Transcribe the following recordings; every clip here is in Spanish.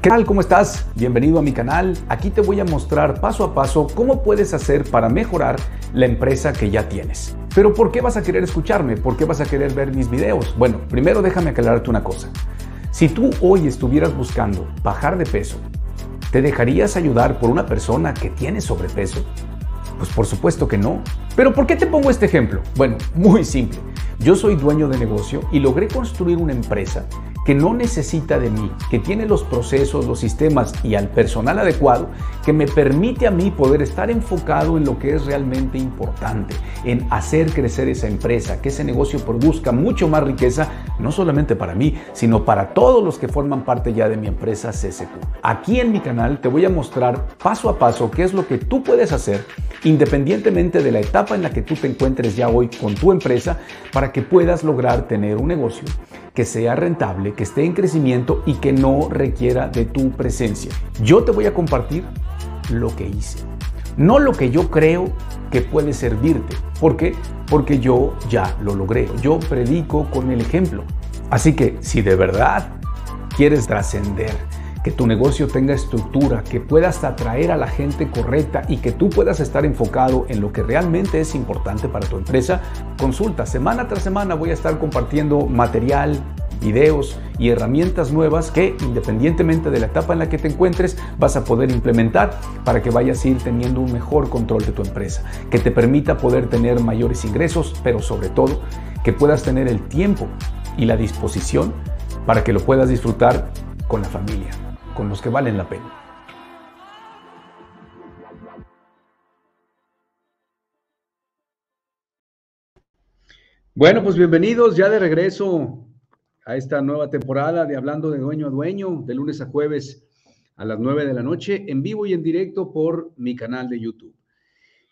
¿Qué tal? ¿Cómo estás? Bienvenido a mi canal. Aquí te voy a mostrar paso a paso cómo puedes hacer para mejorar la empresa que ya tienes. Pero ¿por qué vas a querer escucharme? ¿Por qué vas a querer ver mis videos? Bueno, primero déjame aclararte una cosa. Si tú hoy estuvieras buscando bajar de peso, ¿te dejarías ayudar por una persona que tiene sobrepeso? Pues por supuesto que no. Pero ¿por qué te pongo este ejemplo? Bueno, muy simple. Yo soy dueño de negocio y logré construir una empresa que no necesita de mí, que tiene los procesos, los sistemas y al personal adecuado, que me permite a mí poder estar enfocado en lo que es realmente importante, en hacer crecer esa empresa, que ese negocio produzca mucho más riqueza, no solamente para mí, sino para todos los que forman parte ya de mi empresa CSQ. Aquí en mi canal te voy a mostrar paso a paso qué es lo que tú puedes hacer independientemente de la etapa en la que tú te encuentres ya hoy con tu empresa, para que puedas lograr tener un negocio que sea rentable, que esté en crecimiento y que no requiera de tu presencia. Yo te voy a compartir lo que hice, no lo que yo creo que puede servirte. ¿Por qué? Porque yo ya lo logré. Yo predico con el ejemplo. Así que si de verdad quieres trascender, que tu negocio tenga estructura, que puedas atraer a la gente correcta y que tú puedas estar enfocado en lo que realmente es importante para tu empresa, consulta. Semana tras semana voy a estar compartiendo material, videos y herramientas nuevas que independientemente de la etapa en la que te encuentres vas a poder implementar para que vayas a ir teniendo un mejor control de tu empresa, que te permita poder tener mayores ingresos, pero sobre todo que puedas tener el tiempo y la disposición para que lo puedas disfrutar con la familia con los que valen la pena. Bueno, pues bienvenidos ya de regreso a esta nueva temporada de Hablando de Dueño a Dueño, de lunes a jueves a las 9 de la noche, en vivo y en directo por mi canal de YouTube.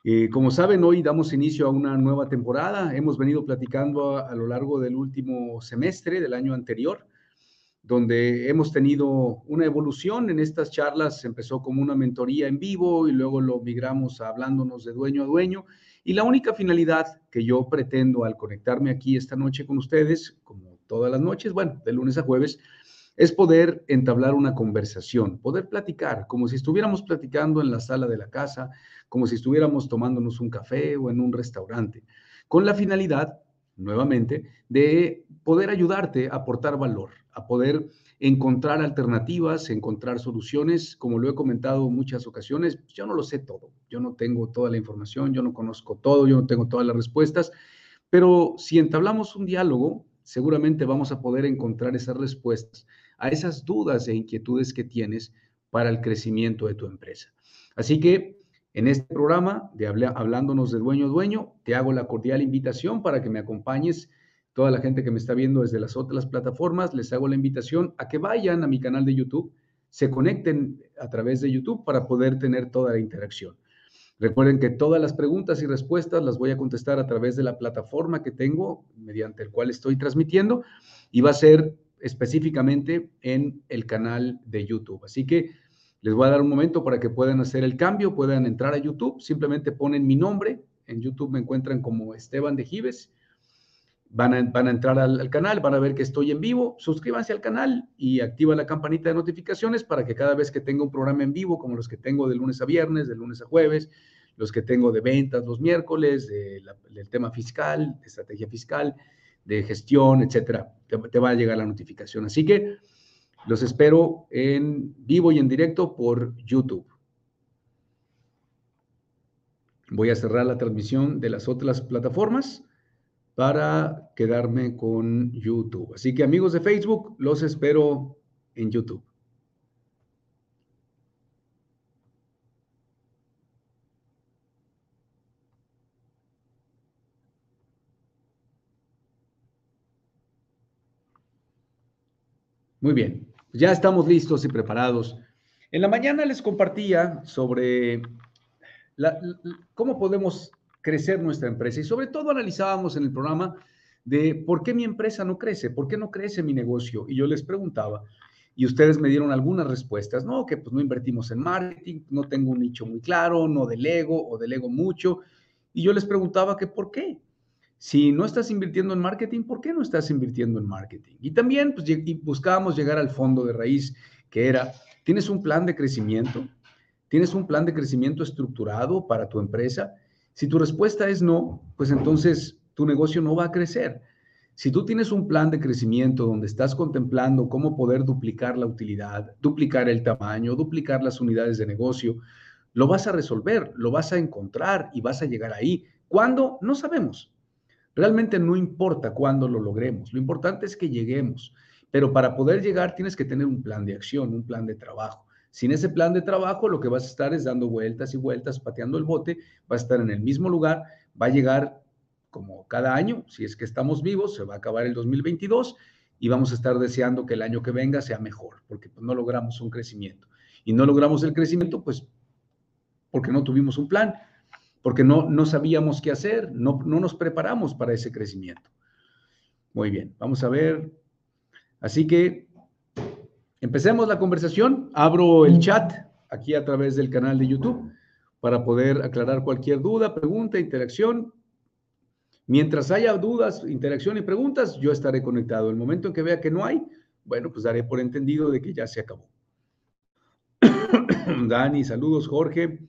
Eh, como saben, hoy damos inicio a una nueva temporada. Hemos venido platicando a, a lo largo del último semestre del año anterior donde hemos tenido una evolución en estas charlas. Empezó como una mentoría en vivo y luego lo migramos a hablándonos de dueño a dueño. Y la única finalidad que yo pretendo al conectarme aquí esta noche con ustedes, como todas las noches, bueno, de lunes a jueves, es poder entablar una conversación, poder platicar, como si estuviéramos platicando en la sala de la casa, como si estuviéramos tomándonos un café o en un restaurante, con la finalidad, nuevamente, de poder ayudarte a aportar valor, a poder encontrar alternativas, encontrar soluciones. Como lo he comentado en muchas ocasiones, yo no lo sé todo, yo no tengo toda la información, yo no conozco todo, yo no tengo todas las respuestas, pero si entablamos un diálogo, seguramente vamos a poder encontrar esas respuestas a esas dudas e inquietudes que tienes para el crecimiento de tu empresa. Así que en este programa de Hablándonos de Dueño a Dueño, te hago la cordial invitación para que me acompañes toda la gente que me está viendo desde las otras plataformas, les hago la invitación a que vayan a mi canal de YouTube, se conecten a través de YouTube para poder tener toda la interacción. Recuerden que todas las preguntas y respuestas las voy a contestar a través de la plataforma que tengo, mediante el cual estoy transmitiendo, y va a ser específicamente en el canal de YouTube. Así que les voy a dar un momento para que puedan hacer el cambio, puedan entrar a YouTube, simplemente ponen mi nombre, en YouTube me encuentran como Esteban de Gives, Van a, entrar al, canal, van a ver que estoy en vivo, suscríbanse al canal y activa la campanita de notificaciones para que cada vez que tenga un programa en vivo, como los que tengo de lunes a viernes, de lunes a jueves, los que tengo de ventas los miércoles, del tema fiscal, de estrategia fiscal, de gestión, etcétera, te, te va a llegar la notificación. Así que los espero en vivo y en directo por YouTube. Voy a cerrar la transmisión de las otras plataformas para quedarme con YouTube. Así que amigos de Facebook, los espero en YouTube. Muy bien, ya estamos listos y preparados. En la mañana les compartía sobre cómo podemos crecer nuestra empresa. Y sobre todo analizábamos en el programa de por qué mi empresa no crece, por qué no crece mi negocio. Y yo les preguntaba, y ustedes me dieron algunas respuestas, no, que pues no invertimos en marketing, no tengo un nicho muy claro, no delego o delego mucho. Y yo les preguntaba que por qué. Si no estás invirtiendo en marketing, ¿por qué no estás invirtiendo en marketing? Y también pues, buscábamos llegar al fondo de raíz, que era ¿Tienes un plan de crecimiento? ¿Tienes un plan de crecimiento estructurado para tu empresa? Si tu respuesta es no, pues entonces tu negocio no va a crecer. Si tú tienes un plan de crecimiento donde estás contemplando cómo poder duplicar la utilidad, duplicar el tamaño, duplicar las unidades de negocio, lo vas a resolver, lo vas a encontrar y vas a llegar ahí. ¿Cuándo? No sabemos. Realmente no importa cuándo lo logremos, lo importante es que lleguemos. Pero para poder llegar tienes que tener un plan de acción, un plan de trabajo. Sin ese plan de trabajo, lo que vas a estar es dando vueltas y vueltas, pateando el bote, va a estar en el mismo lugar, va a llegar como cada año, si es que estamos vivos, se va a acabar el 2022 y vamos a estar deseando que el año que venga sea mejor, porque pues, no logramos un crecimiento. Y no logramos el crecimiento, pues porque no tuvimos un plan, porque no, no sabíamos qué hacer, no, no nos preparamos para ese crecimiento. Muy bien, vamos a ver. Así que empecemos la conversación. Abro el chat aquí a través del canal de YouTube para poder aclarar cualquier duda, pregunta, interacción. Mientras haya dudas, interacción y preguntas, yo estaré conectado. El momento en que vea que no hay, bueno, pues daré por entendido de que ya se acabó. Dani, saludos, Jorge.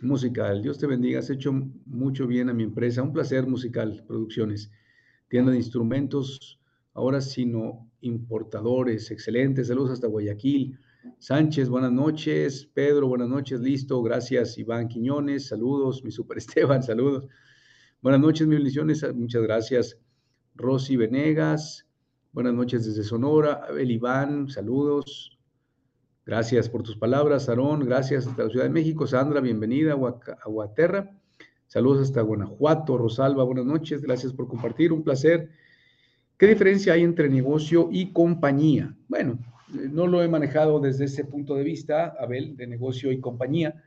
Musical, Dios te bendiga, has hecho mucho bien a mi empresa. Un placer, Musical Producciones. Tienda de instrumentos, ahora sino importadores. Excelente, saludos hasta Guayaquil. Sánchez, buenas noches. Pedro, buenas noches, listo. Gracias, Iván Quiñones, saludos. Mi super Esteban, saludos. Buenas noches, mis bendiciones, muchas gracias. Rosy Venegas, buenas noches desde Sonora. Abel Iván, saludos. Gracias por tus palabras, Aarón. Gracias hasta la Ciudad de México. Sandra, bienvenida a Guaterra. Saludos hasta Guanajuato. Rosalba, buenas noches. Gracias por compartir. Un placer. ¿Qué diferencia hay entre negocio y compañía? Bueno, no lo he manejado desde ese punto de vista, Abel, de negocio y compañía.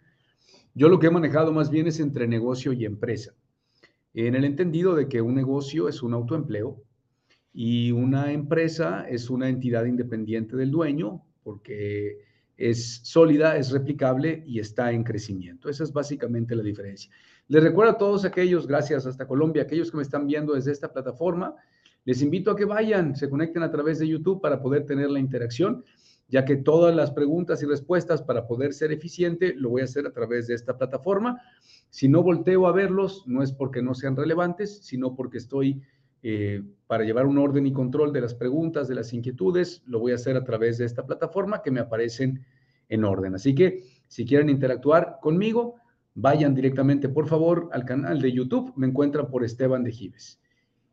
Yo lo que he manejado más bien es entre negocio y empresa en el entendido de que un negocio es un autoempleo y una empresa es una entidad independiente del dueño porque es sólida, es replicable y está en crecimiento. Esa es básicamente la diferencia. Les recuerdo a todos aquellos, gracias hasta Colombia, aquellos que me están viendo desde esta plataforma, les invito a que vayan, se conecten a través de YouTube para poder tener la interacción, ya que todas las preguntas y respuestas para poder ser eficiente lo voy a hacer a través de esta plataforma. Si no volteo a verlos, no es porque no sean relevantes, sino porque estoy eh, para llevar un orden y control de las preguntas, de las inquietudes, lo voy a hacer a través de esta plataforma que me aparecen en orden. Así que si quieren interactuar conmigo, vayan directamente, por favor, al canal de YouTube. Me encuentran por Esteban de Gives.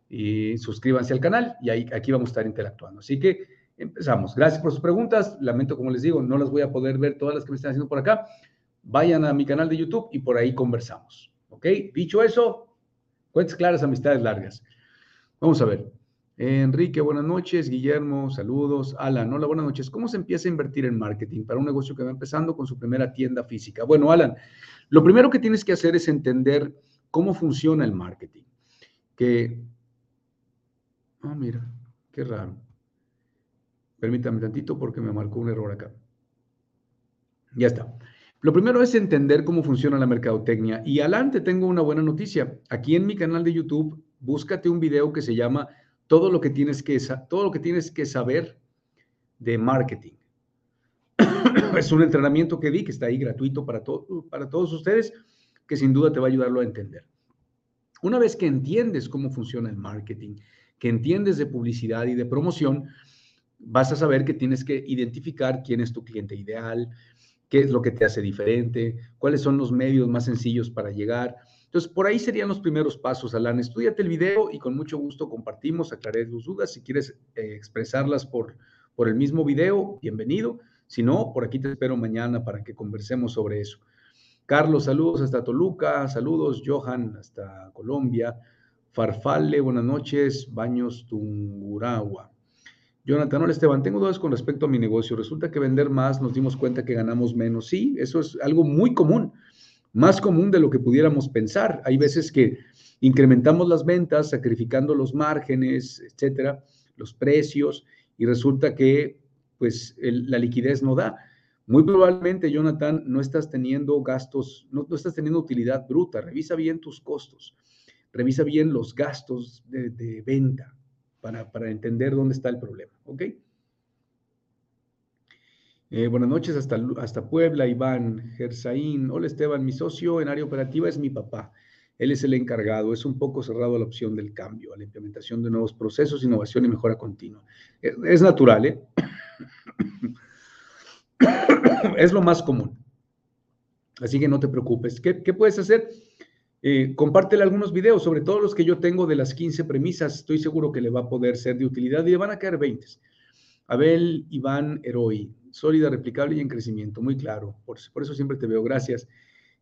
Y suscríbanse al canal y aquí vamos a estar interactuando. Así que empezamos. Gracias por sus preguntas. Lamento, como les digo, no las voy a poder ver todas las que me están haciendo por acá vayan a mi canal de YouTube y por ahí conversamos. ¿Ok? Dicho eso, cuentas claras, amistades largas. Vamos a ver. Enrique, buenas noches. Guillermo, saludos. Alan, hola, buenas noches. ¿Cómo se empieza a invertir en marketing para un negocio que va empezando con su primera tienda física? Bueno, Alan, lo primero que tienes que hacer es entender cómo funciona el marketing. Que, ah, mira, qué raro. Permítame tantito porque me marcó un error acá. Ya está. Lo primero es entender cómo funciona la mercadotecnia. Y adelante tengo una buena noticia. Aquí en mi canal de YouTube, búscate un video que se llama Todo lo que tienes que, todo lo que, tienes que saber de marketing. es un entrenamiento que di que está ahí gratuito para, para todos ustedes, que sin duda te va a ayudarlo a entender. Una vez que entiendes cómo funciona el marketing, que entiendes de publicidad y de promoción, vas a saber que tienes que identificar quién es tu cliente ideal, qué es lo que te hace diferente, cuáles son los medios más sencillos para llegar. Entonces, por ahí serían los primeros pasos, Alan. Estudiate el video y con mucho gusto compartimos, aclaré tus dudas. Si quieres eh, expresarlas por, por el mismo video, bienvenido. Si no, por aquí te espero mañana para que conversemos sobre eso. Carlos, saludos hasta Toluca, saludos, Johan, hasta Colombia. Farfalle, buenas noches, Baños Tunguragua. Jonathan, hola Esteban, tengo dudas con respecto a mi negocio. Resulta que vender más nos dimos cuenta que ganamos menos. Sí, eso es algo muy común, más común de lo que pudiéramos pensar. Hay veces que incrementamos las ventas, sacrificando los márgenes, etcétera, los precios, y resulta que pues la liquidez no da. Muy probablemente, Jonathan, no estás teniendo gastos, no, estás teniendo utilidad bruta. Revisa bien tus costos, revisa bien los gastos de venta para, entender dónde está el problema. ¿Ok? Eh, buenas noches hasta, hasta Puebla, Iván, Gersaín. Hola Esteban, mi socio en área operativa es mi papá. Él es el encargado. Es un poco cerrado a la opción del cambio, a la implementación de nuevos procesos, innovación y mejora continua. Es, natural, ¿eh? es lo más común. Así que no te preocupes. ¿Qué, qué puedes hacer? Eh, compártele algunos videos, sobre todo los que yo tengo de las 15 premisas. Estoy seguro que le va a poder ser de utilidad y le van a caer 20. Abel Iván Heroi, sólida, replicable y en crecimiento, muy claro. Por, eso siempre te veo. Gracias,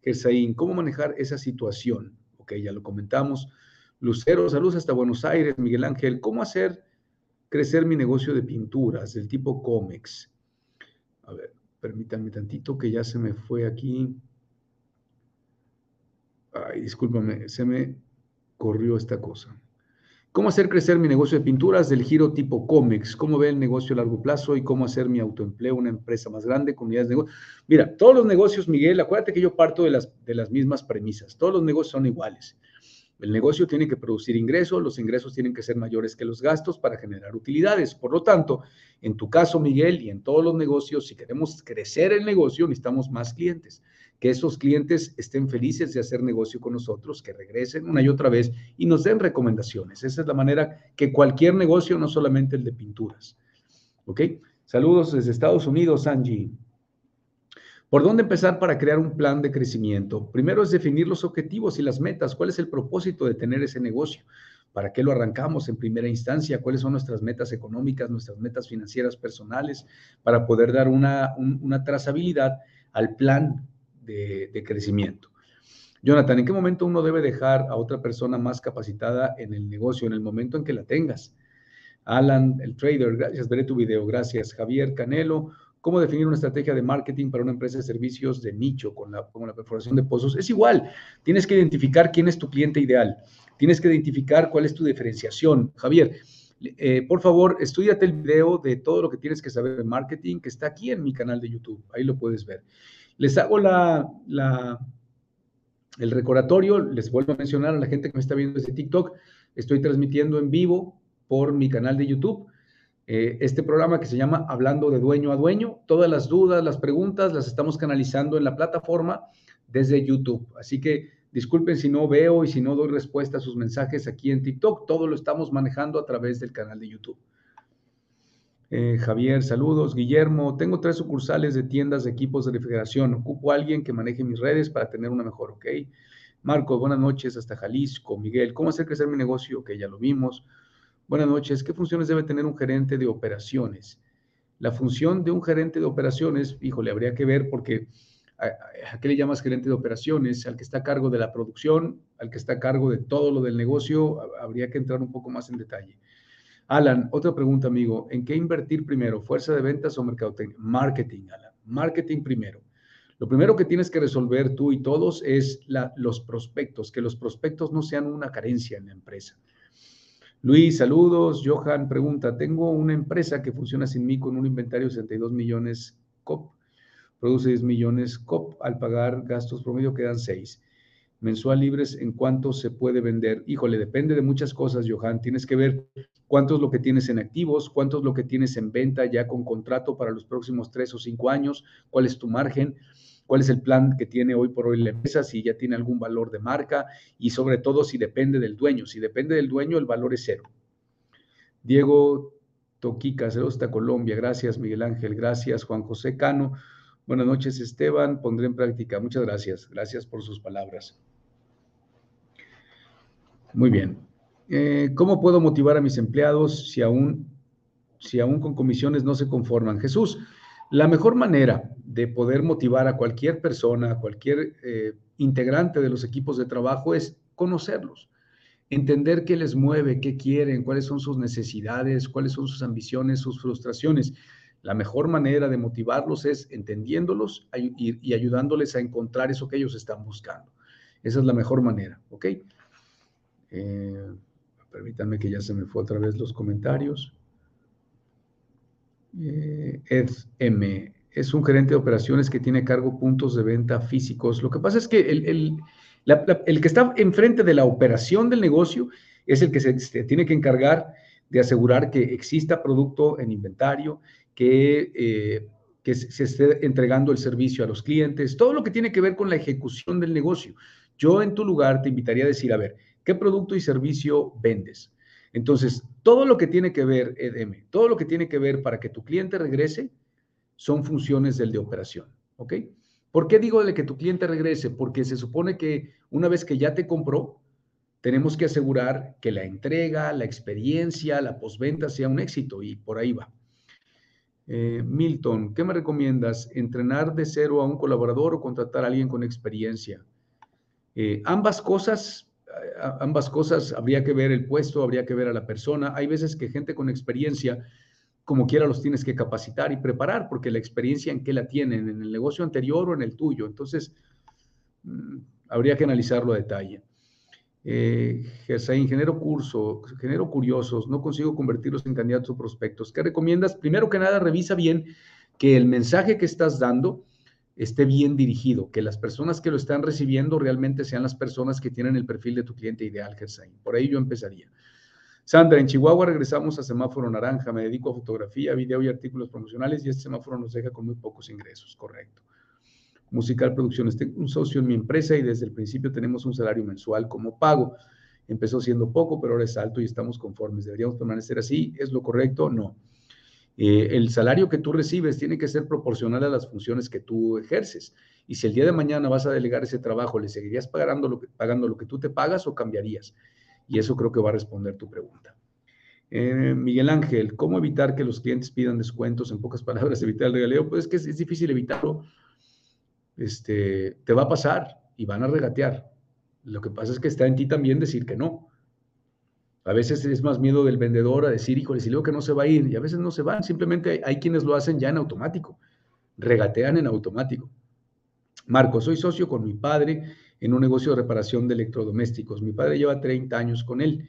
Gersaín. ¿Cómo manejar esa situación? Ok, ya lo comentamos. Lucero, saludos hasta Buenos Aires. Miguel Ángel, ¿cómo hacer crecer mi negocio de pinturas del tipo Comex? A ver, permítanme tantito que ya se me fue aquí. Ay, discúlpame, se me corrió esta cosa. ¿Cómo hacer crecer mi negocio de pinturas del giro tipo Comex? ¿Cómo ve el negocio a largo plazo y cómo hacer mi autoempleo una empresa más grande, comunidades de negocio? Mira, todos los negocios, Miguel, acuérdate que yo parto de las, de las mismas premisas. Todos los negocios son iguales. El negocio tiene que producir ingresos, los ingresos tienen que ser mayores que los gastos para generar utilidades. Por lo tanto, en tu caso, Miguel, y en todos los negocios, si queremos crecer el negocio, necesitamos más clientes. Que esos clientes estén felices de hacer negocio con nosotros, que regresen una y otra vez y nos den recomendaciones. Esa es la manera que cualquier negocio, no solamente el de pinturas. ¿Ok? Saludos desde Estados Unidos, Angie. ¿Por dónde empezar para crear un plan de crecimiento? Primero es definir los objetivos y las metas. ¿Cuál es el propósito de tener ese negocio? ¿Para qué lo arrancamos en primera instancia? ¿Cuáles son nuestras metas económicas, nuestras metas financieras personales para poder dar una, una trazabilidad al plan de, crecimiento? Jonathan, ¿en qué momento uno debe dejar a otra persona más capacitada en el negocio? En el momento en que la tengas. Alan, el trader, gracias, veré tu video, gracias. Javier Canelo, cómo definir una estrategia de marketing para una empresa de servicios de nicho con la, la perforación de pozos. Es igual, tienes que identificar quién es tu cliente ideal, tienes que identificar cuál es tu diferenciación. Javier, eh, por favor, estudiate el video de todo lo que tienes que saber de marketing que está aquí en mi canal de YouTube, ahí lo puedes ver. Les hago la, el recordatorio, les vuelvo a mencionar a la gente que me está viendo desde TikTok, estoy transmitiendo en vivo por mi canal de YouTube eh, este programa que se llama Hablando de Dueño a Dueño. Todas las dudas, las preguntas las estamos canalizando en la plataforma desde YouTube. Así que disculpen si no veo y si no doy respuesta a sus mensajes aquí en TikTok. Todo lo estamos manejando a través del canal de YouTube. Eh, Javier, saludos. Guillermo, tengo tres sucursales de tiendas de equipos de refrigeración. Ocupo a alguien que maneje mis redes para tener una mejor, ¿ok? Marcos, buenas noches hasta Jalisco. Miguel, ¿cómo hacer crecer mi negocio? Ok, ya lo vimos. Buenas noches. ¿Qué funciones debe tener un gerente de operaciones? La función de un gerente de operaciones, híjole, habría que ver porque ¿a, qué le llamas gerente de operaciones? Al que está a cargo de la producción, al que está a cargo de todo lo del negocio, habría que entrar un poco más en detalle. Alan, otra pregunta, amigo. ¿En qué invertir primero? ¿Fuerza de ventas o mercadotecnia? Marketing, Alan. Marketing primero. Lo primero que tienes que resolver tú y todos es los prospectos, que los prospectos no sean una carencia en la empresa. Luis, saludos. Johan pregunta, tengo una empresa que funciona sin mí con un inventario de 62 millones COP, produce 10 millones COP, al pagar gastos promedio quedan 6. Mensual libres, ¿en cuánto se puede vender? Híjole, depende de muchas cosas, Johan. Tienes que ver cuánto es lo que tienes en activos, cuánto es lo que tienes en venta ya con contrato para los próximos tres o cinco años, cuál es tu margen cuál es el plan que tiene hoy por hoy la empresa, si ya tiene algún valor de marca y sobre todo si depende del dueño. Si depende del dueño, el valor es cero. Diego Toquica, saludos hasta Colombia. Gracias, Miguel Ángel. Gracias, Juan José Cano. Buenas noches, Esteban. Pondré en práctica. Muchas gracias. Gracias por sus palabras. Muy bien. Eh, ¿Cómo puedo motivar a mis empleados si aún, si aún con comisiones no se conforman? Jesús, la mejor manera de poder motivar a cualquier persona, a cualquier eh, integrante de los equipos de trabajo es conocerlos, entender qué les mueve, qué quieren, cuáles son sus necesidades, cuáles son sus ambiciones, sus frustraciones. La mejor manera de motivarlos es entendiéndolos y, ayudándoles a encontrar eso que ellos están buscando. Esa es la mejor manera, ¿ok? Eh, permítanme que ya se me fue otra vez los comentarios. Eh, Ed M. Es un gerente de operaciones que tiene cargo puntos de venta físicos. Lo que pasa es que el, el, que está enfrente de la operación del negocio es el que se, tiene que encargar de asegurar que exista producto en inventario, que, eh, que se esté entregando el servicio a los clientes, todo lo que tiene que ver con la ejecución del negocio. Yo en tu lugar te invitaría a decir, a ver, ¿qué producto y servicio vendes? Entonces, todo lo que tiene que ver, EDM, todo lo que tiene que ver para que tu cliente regrese son funciones del de operación, ¿ok? ¿Por qué digo de que tu cliente regrese? Porque se supone que una vez que ya te compró, tenemos que asegurar que la entrega, la experiencia, la postventa sea un éxito y por ahí va. Eh, Milton, ¿qué me recomiendas? ¿Entrenar de cero a un colaborador o contratar a alguien con experiencia? Eh, ambas cosas, ambas cosas, habría que ver el puesto, habría que ver a la persona. Hay veces que gente con experiencia, como quiera, los tienes que capacitar y preparar, porque la experiencia en qué la tienen, en el negocio anterior o en el tuyo. Entonces, mm, habría que analizarlo a detalle. Eh, genero curso, genero curiosos, no consigo convertirlos en candidatos o prospectos. ¿Qué recomiendas? Primero que nada, revisa bien que el mensaje que estás dando esté bien dirigido, que las personas que lo están recibiendo realmente sean las personas que tienen el perfil de tu cliente ideal, Gersain. Por ahí yo empezaría. Sandra, en Chihuahua regresamos a semáforo naranja. Me dedico a fotografía, video y artículos promocionales y este semáforo nos deja con muy pocos ingresos, correcto. Musical Producciones. Tengo un socio en mi empresa y desde el principio tenemos un salario mensual como pago. Empezó siendo poco, pero ahora es alto y estamos conformes. ¿Deberíamos permanecer así? ¿Es lo correcto? No. Eh, el salario que tú recibes tiene que ser proporcional a las funciones que tú ejerces. Y si el día de mañana vas a delegar ese trabajo, ¿le seguirías pagando lo que, pagando lo que tú te pagas o cambiarías? Y eso creo que va a responder tu pregunta. Eh, Miguel Ángel, ¿cómo evitar que los clientes pidan descuentos? En pocas palabras, evitar el regaleo. Pues es que es difícil evitarlo este, te va a pasar y van a regatear. Lo que pasa es que está en ti también decir que no. A veces es más miedo del vendedor a decir, híjole, si luego que no se va a ir, y a veces no se van, simplemente hay, quienes lo hacen ya en automático, regatean en automático. Marco, soy socio con mi padre en un negocio de reparación de electrodomésticos. Mi padre lleva 30 años con él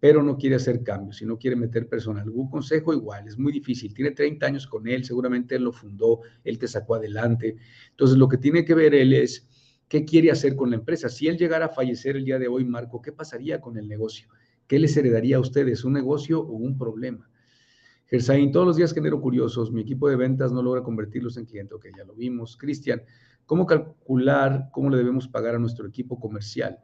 pero no quiere hacer cambios y no quiere meter personal. ¿Algún consejo? Igual, es muy difícil. Tiene 30 años con él, seguramente él lo fundó, él te sacó adelante. Entonces, lo que tiene que ver él es qué quiere hacer con la empresa. Si él llegara a fallecer el día de hoy, Marco, ¿qué pasaría con el negocio? ¿Qué les heredaría a ustedes? ¿Un negocio o un problema? Gersain, todos los días genero curiosos. Mi equipo de ventas no logra convertirlos en cliente. Ok, ya lo vimos. Cristian, ¿cómo calcular cómo le debemos pagar a nuestro equipo comercial?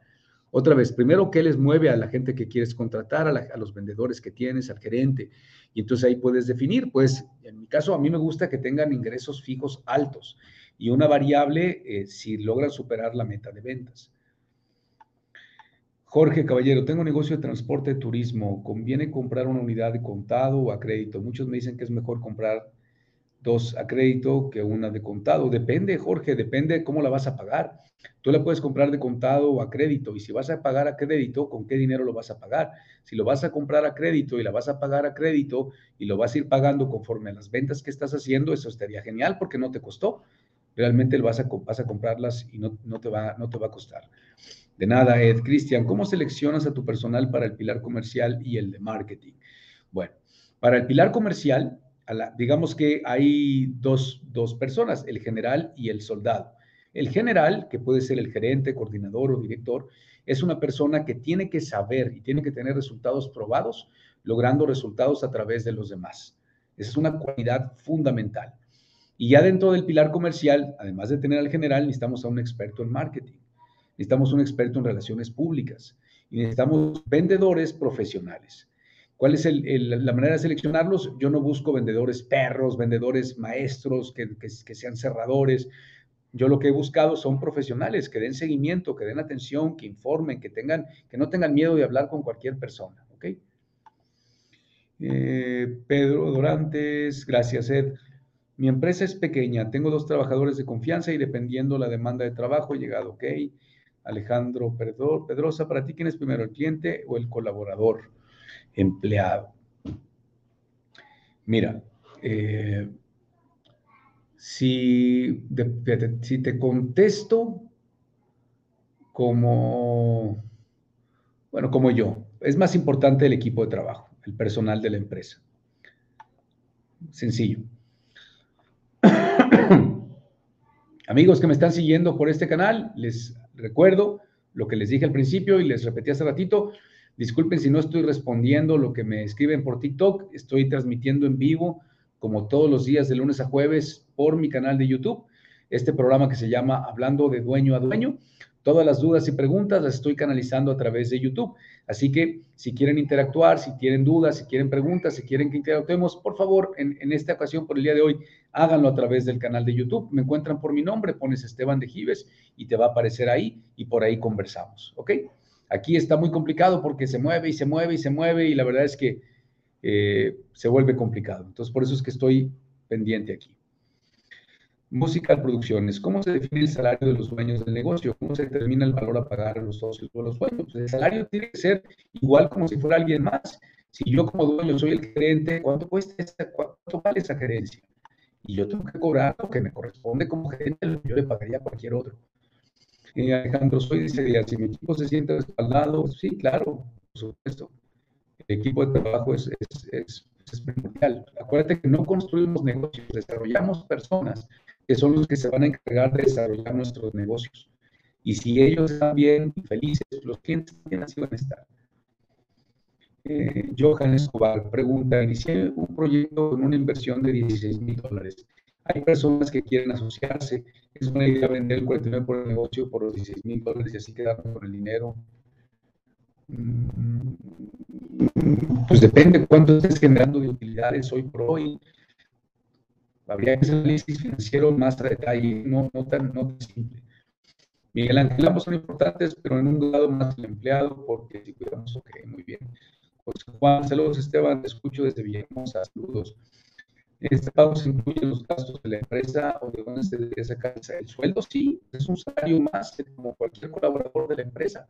Otra vez, primero, ¿qué les mueve a la gente que quieres contratar, a, los vendedores que tienes, al gerente? Y entonces ahí puedes definir, pues en mi caso a mí me gusta que tengan ingresos fijos altos y una variable eh, si logran superar la meta de ventas. Jorge Caballero, tengo negocio de transporte de turismo. ¿Conviene comprar una unidad de contado o a crédito? Muchos me dicen que es mejor comprar dos a crédito que una de contado. Depende, Jorge, depende cómo la vas a pagar. Tú la puedes comprar de contado o a crédito y si vas a pagar a crédito, ¿con qué dinero lo vas a pagar? Si lo vas a comprar a crédito y la vas a pagar a crédito y lo vas a ir pagando conforme a las ventas que estás haciendo, eso estaría genial porque no te costó. Realmente vas a, vas a comprarlas y no, te va, no te va a costar. De nada, Ed. Cristian, ¿cómo seleccionas a tu personal para el pilar comercial y el de marketing? Bueno, para el pilar comercial, digamos que hay dos, personas, el general y el soldado. El general, que puede ser el gerente, coordinador o director, es una persona que tiene que saber y tiene que tener resultados probados, logrando resultados a través de los demás. Es una cualidad fundamental. Y ya dentro del pilar comercial, además de tener al general, necesitamos a un experto en marketing, necesitamos un experto en relaciones públicas y necesitamos vendedores profesionales. ¿Cuál es la manera de seleccionarlos? Yo no busco vendedores perros, vendedores maestros, que, sean cerradores. Yo lo que he buscado son profesionales que den seguimiento, que den atención, que informen, que, tengan, que no tengan miedo de hablar con cualquier persona. ¿ok? Eh, Pedro Dorantes, gracias Ed. Mi empresa es pequeña, tengo dos trabajadores de confianza y dependiendo la demanda de trabajo he llegado, ¿ok? Alejandro Pedrosa, ¿para ti quién es primero, el cliente o el colaborador? empleado. Mira, eh, si, si te contesto como, bueno, como yo, es más importante el equipo de trabajo, el personal de la empresa. Sencillo. Amigos que me están siguiendo por este canal, les recuerdo lo que les dije al principio y les repetí hace ratito, Disculpen si no estoy respondiendo lo que me escriben por TikTok, estoy transmitiendo en vivo como todos los días de lunes a jueves por mi canal de YouTube, este programa que se llama Hablando de Dueño a Dueño. Todas las dudas y preguntas las estoy canalizando a través de YouTube. Así que si quieren interactuar, si tienen dudas, si quieren preguntas, si quieren que interactuemos, por favor, en, esta ocasión, por el día de hoy, háganlo a través del canal de YouTube. Me encuentran por mi nombre, pones Esteban de Gives y te va a aparecer ahí y por ahí conversamos. ¿Ok? Aquí está muy complicado porque se mueve y se mueve y se mueve y la verdad es que eh, se vuelve complicado. Entonces, por eso es que estoy pendiente aquí. Musical Producciones. ¿Cómo se define el salario de los dueños del negocio? ¿Cómo se determina el valor a pagar a los socios o los dueños? El salario tiene que ser igual como si fuera alguien más. Si yo como dueño soy el gerente, ¿cuánto cuesta esta, cuánto vale esa gerencia? Y yo tengo que cobrar lo que me corresponde como gerente, lo que yo le pagaría a cualquier otro. Eh, Alejandro Soy dice, si mi equipo se siente respaldado, sí, claro, por supuesto. El equipo de trabajo es, es, es primordial. Acuérdate que no construimos negocios, desarrollamos personas que son los que se van a encargar de desarrollar nuestros negocios. Y si ellos están bien y felices, los clientes también así van a estar. Eh, Johan Escobar pregunta, inicié un proyecto con una inversión de 16 mil dólares. Hay personas que quieren asociarse. Es una idea vender el 49 por el negocio por los 16 mil dólares y así quedarme con el dinero. Mm, pues depende cuánto estés generando de utilidades hoy por hoy. Habría que hacer análisis financiero más a detalle, no, tan, no simple. Miguel Ángel, ambos son importantes, pero en un grado más el empleado, porque si cuidamos, ok, muy bien. Pues, Juan, saludos Esteban, te escucho desde Villahermosa, saludos. ¿Este pago se incluye los gastos de la empresa o de dónde se debería sacar el sueldo? Sí, es un salario más como cualquier colaborador de la empresa.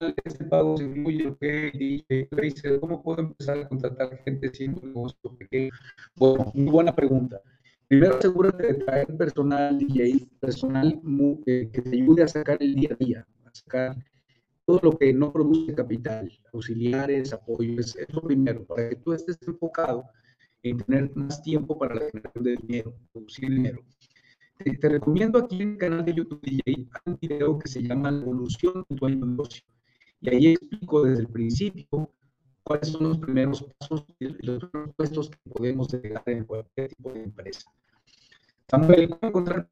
Este pago se incluye lo que ¿cómo puedo empezar a contratar gente siendo un negocio pequeño? Bueno, muy buena pregunta. Primero asegúrate de traer personal DJ, personal eh, que te ayude a sacar el día a día, a sacar todo lo que no produce capital, auxiliares, apoyos, es lo primero, para que tú estés enfocado en tener más tiempo para la generación de dinero, producir dinero. Te, recomiendo aquí en el canal de YouTube DJ un video que se llama La evolución de tu negocio. Y ahí explico desde el principio cuáles son los primeros pasos y los primeros puestos que podemos delegar en cualquier tipo de empresa. Samuel, ¿cómo encontrar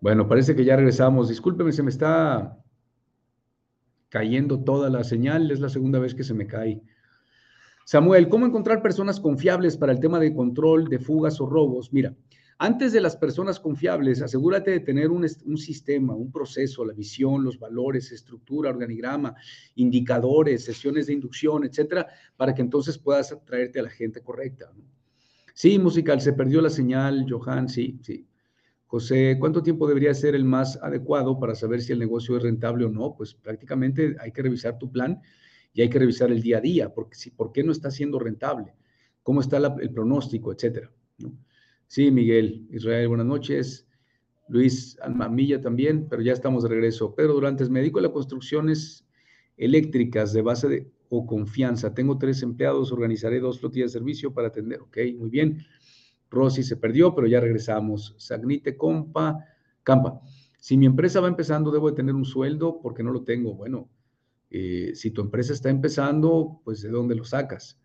Bueno, parece que ya regresamos. Discúlpeme, se me está cayendo toda la señal. Es la segunda vez que se me cae. Samuel, ¿cómo encontrar personas confiables para el tema de control de fugas o robos? Mira, antes de las personas confiables, asegúrate de tener un, sistema, un proceso, la visión, los valores, estructura, organigrama, indicadores, sesiones de inducción, etcétera, para que entonces puedas atraerte a la gente correcta. Sí, musical, se perdió la señal, Johan, sí, sí. José, ¿cuánto tiempo debería ser el más adecuado para saber si el negocio es rentable o no? Pues prácticamente hay que revisar tu plan y hay que revisar el día a día, porque si, ¿por qué no está siendo rentable? ¿Cómo está el pronóstico, etcétera? Sí, Miguel, Israel, buenas noches. Luis Almamilla también, pero ya estamos de regreso. Pedro Durantes, me dedico a las construcciones eléctricas de base de, o confianza. Tengo tres empleados, organizaré dos flotillas de servicio para atender. Ok, muy bien. Rosy se perdió, pero ya regresamos. Sagnite Compa, Campa. Si mi empresa va empezando, debo de tener un sueldo porque no lo tengo. Bueno, eh, si tu empresa está empezando, pues de dónde lo sacas.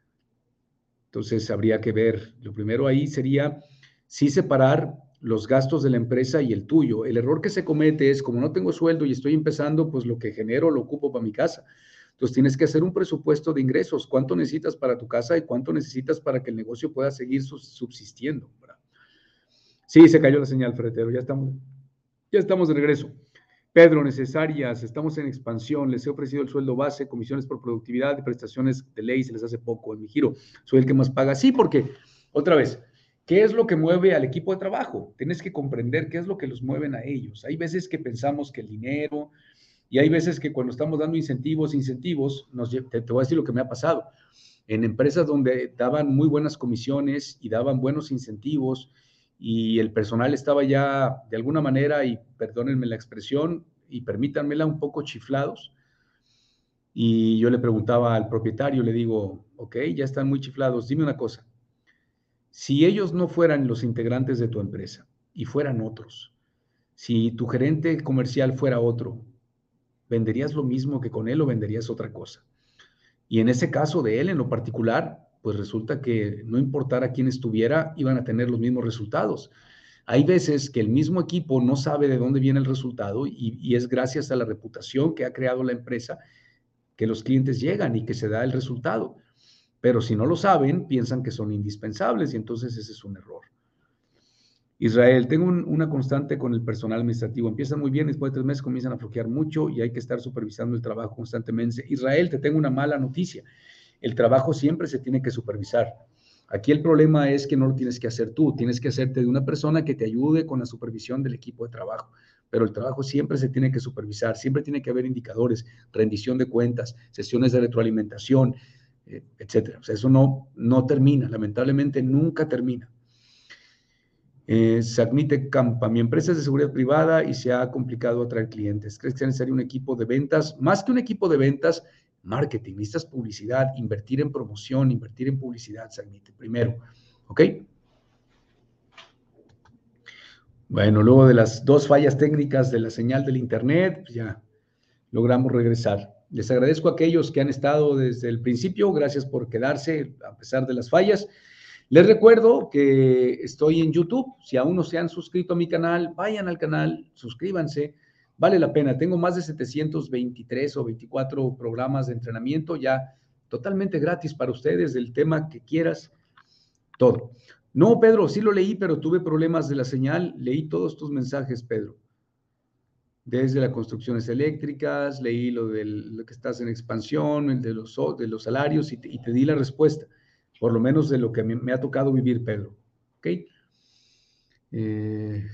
Entonces habría que ver. Lo primero ahí sería sí separar los gastos de la empresa y el tuyo. El error que se comete es, como no tengo sueldo y estoy empezando, pues lo que genero lo ocupo para mi casa. Entonces tienes que hacer un presupuesto de ingresos, cuánto necesitas para tu casa y cuánto necesitas para que el negocio pueda seguir subsistiendo. Sí, se cayó la señal, Ferretero, ya estamos, ya estamos de regreso. Pedro, necesarias, estamos en expansión, les he ofrecido el sueldo base, comisiones por productividad y prestaciones de ley, se les hace poco en mi giro. Soy el que más paga. Sí, porque, otra vez, ¿qué es lo que mueve al equipo de trabajo? Tienes que comprender qué es lo que los mueven a ellos. Hay veces que pensamos que el dinero, y hay veces que cuando estamos dando incentivos, incentivos, nos, te, te, voy a decir lo que me ha pasado. En empresas donde daban muy buenas comisiones y daban buenos incentivos y el personal estaba ya de alguna manera, y perdónenme la expresión, y permítanmela un poco chiflados. Y yo le preguntaba al propietario, le digo, ok, ya están muy chiflados, dime una cosa, si ellos no fueran los integrantes de tu empresa y fueran otros, si tu gerente comercial fuera otro, ¿venderías lo mismo que con él o venderías otra cosa? Y en ese caso de él en lo particular, pues resulta que no importara quién estuviera, iban a tener los mismos resultados. Hay veces que el mismo equipo no sabe de dónde viene el resultado y, es gracias a la reputación que ha creado la empresa que los clientes llegan y que se da el resultado. Pero si no lo saben, piensan que son indispensables y entonces ese es un error. Israel, tengo una constante con el personal administrativo. Empiezan muy bien, después de tres meses comienzan a floquear mucho y hay que estar supervisando el trabajo constantemente. Israel, te tengo una mala noticia. El trabajo siempre se tiene que supervisar. Aquí el problema es que no lo tienes que hacer tú, tienes que hacerte de una persona que te ayude con la supervisión del equipo de trabajo. Pero el trabajo siempre se tiene que supervisar, siempre tiene que haber indicadores, rendición de cuentas, sesiones de retroalimentación, eh, etcétera. Eso no, no termina, lamentablemente nunca termina. Eh, se Campa, mi empresa es de seguridad privada y se ha complicado atraer clientes. ¿Crees que es necesario un equipo de ventas? Más que un equipo de ventas, marketing, necesitas publicidad, invertir en promoción, invertir en publicidad, se admite primero. ¿Ok? Bueno, luego de las dos fallas técnicas de la señal del Internet, pues ya logramos regresar. Les agradezco a aquellos que han estado desde el principio, gracias por quedarse a pesar de las fallas. Les recuerdo que estoy en YouTube, si aún no se han suscrito a mi canal, vayan al canal, suscríbanse, vale la pena. Tengo más de 723 o 24 programas de entrenamiento ya totalmente gratis para ustedes, del tema que quieras, todo. No, Pedro, sí lo leí, pero tuve problemas de la señal. Leí todos tus mensajes, Pedro. Desde las construcciones eléctricas, leí lo de lo que estás en expansión, el de los, de los salarios y te, y te di la respuesta, por lo menos de lo que me, ha tocado vivir, Pedro. ¿Ok? Eh,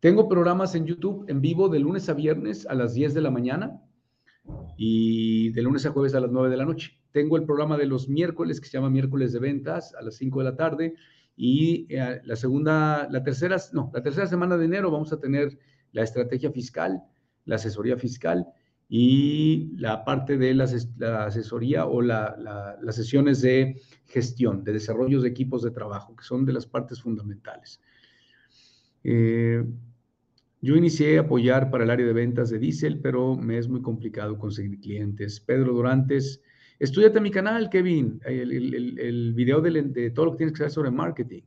tengo programas en YouTube en vivo de lunes a viernes a las 10 de la mañana y de lunes a jueves a las 9 de la noche. Tengo el programa de los miércoles que se llama miércoles de ventas a las 5 de la tarde y eh, la segunda, la tercera, no, la tercera semana de enero vamos a tener la estrategia fiscal, la asesoría fiscal y la parte de la, asesoría o las sesiones de gestión, de desarrollos de equipos de trabajo, que son de las partes fundamentales. Eh, yo inicié a apoyar para el área de ventas de diésel, pero me es muy complicado conseguir clientes. Pedro Durantes, estudiate mi canal, Kevin, el, video de, todo lo que tienes que saber sobre marketing.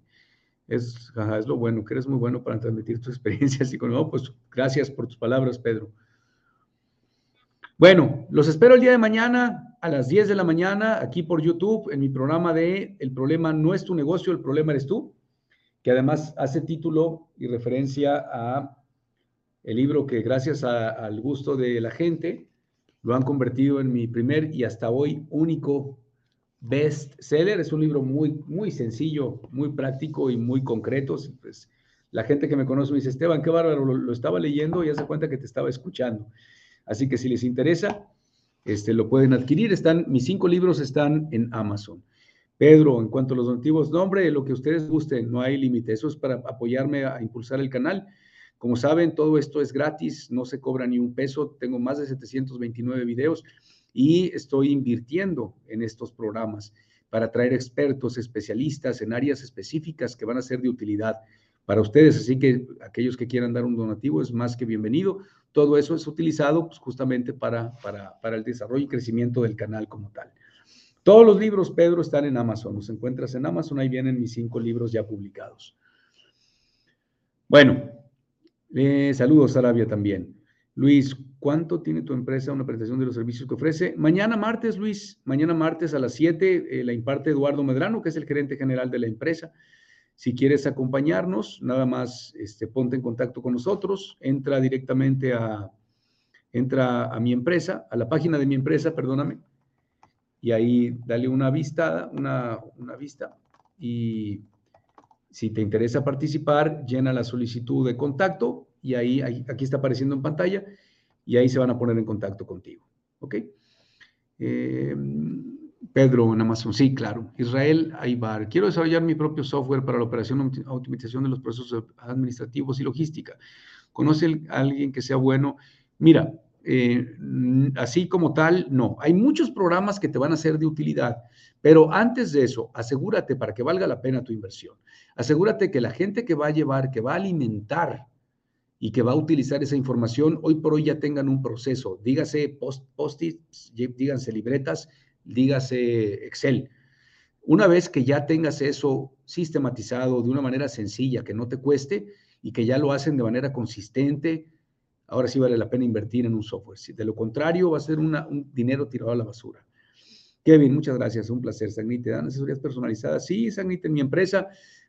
Es, es lo bueno, que eres muy bueno para transmitir tu experiencia. Así como, pues gracias por tus palabras, Pedro. Bueno, los espero el día de mañana a las 10 de la mañana aquí por YouTube en mi programa de El problema no es tu negocio, el problema eres tú que además hace título y referencia a el libro que gracias al gusto de la gente lo han convertido en mi primer y hasta hoy único best seller. Es un libro muy, muy sencillo, muy práctico y muy concreto. Pues, la gente que me conoce me dice, Esteban, qué bárbaro, lo, estaba leyendo y hace cuenta que te estaba escuchando. Así que si les interesa, este, lo pueden adquirir. Están, mis cinco libros están en Amazon. Pedro, en cuanto a los donativos, nombre, lo que ustedes gusten, no hay límite. Eso es para apoyarme a impulsar el canal. Como saben, todo esto es gratis, no se cobra ni un peso. Tengo más de 729 videos y estoy invirtiendo en estos programas para traer expertos, especialistas en áreas específicas que van a ser de utilidad para ustedes. Así que aquellos que quieran dar un donativo es más que bienvenido. Todo eso es utilizado pues, justamente para, el desarrollo y crecimiento del canal como tal. Todos los libros, Pedro, están en Amazon. Los encuentras en Amazon. Ahí vienen mis cinco libros ya publicados. Bueno, eh, saludos, Arabia, también. Luis, ¿cuánto tiene tu empresa una presentación de los servicios que ofrece? Mañana martes, Luis, mañana martes a las 7 eh, la imparte Eduardo Medrano, que es el gerente general de la empresa. Si quieres acompañarnos, nada más este, ponte en contacto con nosotros, entra directamente a, entra a mi empresa, a la página de mi empresa, perdóname, y ahí dale una vista, una, una vista y si te interesa participar, llena la solicitud de contacto y ahí, aquí está apareciendo en pantalla y ahí se van a poner en contacto contigo. ¿Ok? Eh, Pedro en Amazon, sí, claro. Israel Aybar, quiero desarrollar mi propio software para la operación y optimización de los procesos administrativos y logística. ¿Conoce a alguien que sea bueno? Mira, eh, así como tal, no. Hay muchos programas que te van a ser de utilidad, pero antes de eso, asegúrate para que valga la pena tu inversión. Asegúrate que la gente que va a llevar, que va a alimentar y que va a utilizar esa información, hoy por hoy ya tengan un proceso, dígase post, post-its, díganse libretas, dígase Excel. Una vez que ya tengas eso sistematizado de una manera sencilla, que no te cueste y que ya lo hacen de manera consistente, ahora sí vale la pena invertir en un software. Si de lo contrario va a ser un dinero tirado a la basura. Kevin, muchas gracias, un placer. Sagnite, ¿dan asesorías personalizadas? Sí, Sagnite, en mi empresa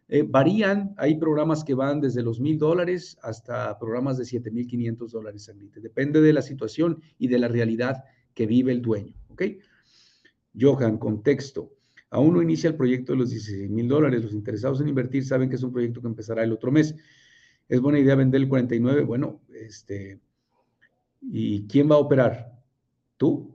eh, varían, hay programas que van desde los mil dólares hasta programas de siete mil quinientos dólares, Sagnite. Depende de la situación y de la realidad que vive el dueño, ¿ok? Johan, contexto. Aún no inicia el proyecto de los 16 mil dólares. Los interesados en invertir saben que es un proyecto que empezará el otro mes. ¿Es buena idea vender el 49? Bueno, este, ¿y quién va a operar? ¿Tú?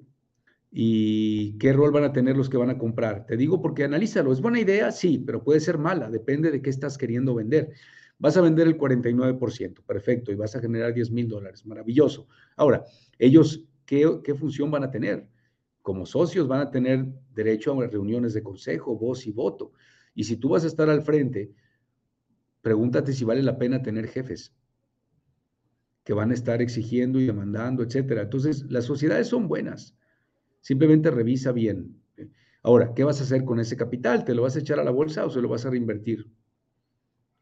¿Y qué rol van a tener los que van a comprar? Te digo porque analízalo. ¿Es buena idea? Sí, pero puede ser mala. Depende de qué estás queriendo vender. Vas a vender el 49%, perfecto, y vas a generar 10 mil dólares. Maravilloso. Ahora, ellos, ¿qué, ¿qué función van a tener? Como socios van a tener derecho a reuniones de consejo, voz y voto. Y si tú vas a estar al frente, pregúntate si vale la pena tener jefes que van a estar exigiendo y demandando, etcétera. Entonces, las sociedades son buenas. Simplemente revisa bien. Ahora, ¿qué vas a hacer con ese capital? ¿Te lo vas a echar a la bolsa o se lo vas a reinvertir?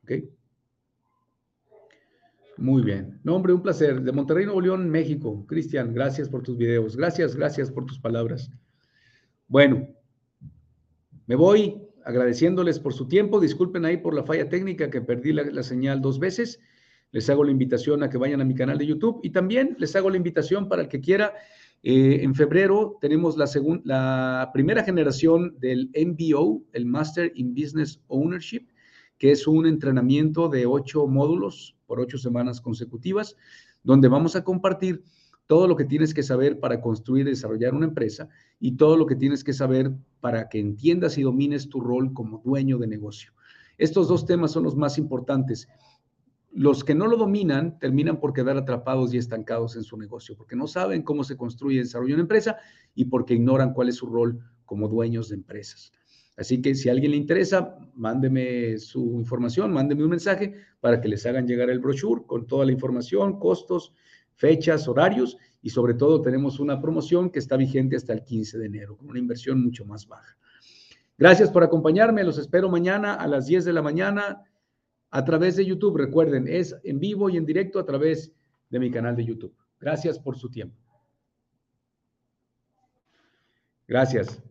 ¿Ok? Muy bien. No, hombre, un placer. De Monterrey, Nuevo León, México. Cristian, gracias por tus videos. Gracias, gracias por tus palabras. Bueno, me voy agradeciéndoles por su tiempo. Disculpen ahí por la falla técnica que perdí la, señal dos veces. Les hago la invitación a que vayan a mi canal de YouTube y también les hago la invitación para el que quiera. Eh, en febrero tenemos la, la primera generación del MBO, el Master in Business Ownership, que es un entrenamiento de ocho módulos por ocho semanas consecutivas, donde vamos a compartir todo lo que tienes que saber para construir y desarrollar una empresa y todo lo que tienes que saber para que entiendas y domines tu rol como dueño de negocio. Estos dos temas son los más importantes. Los que no lo dominan terminan por quedar atrapados y estancados en su negocio, porque no saben cómo se construye y desarrolla una empresa y porque ignoran cuál es su rol como dueños de empresas. Así que si a alguien le interesa, mándeme su información, mándeme un mensaje para que les hagan llegar el brochure con toda la información, costos, fechas, horarios y sobre todo tenemos una promoción que está vigente hasta el 15 de enero con una inversión mucho más baja. Gracias por acompañarme, los espero mañana a las 10 de la mañana a través de YouTube. Recuerden, es en vivo y en directo a través de mi canal de YouTube. Gracias por su tiempo. Gracias.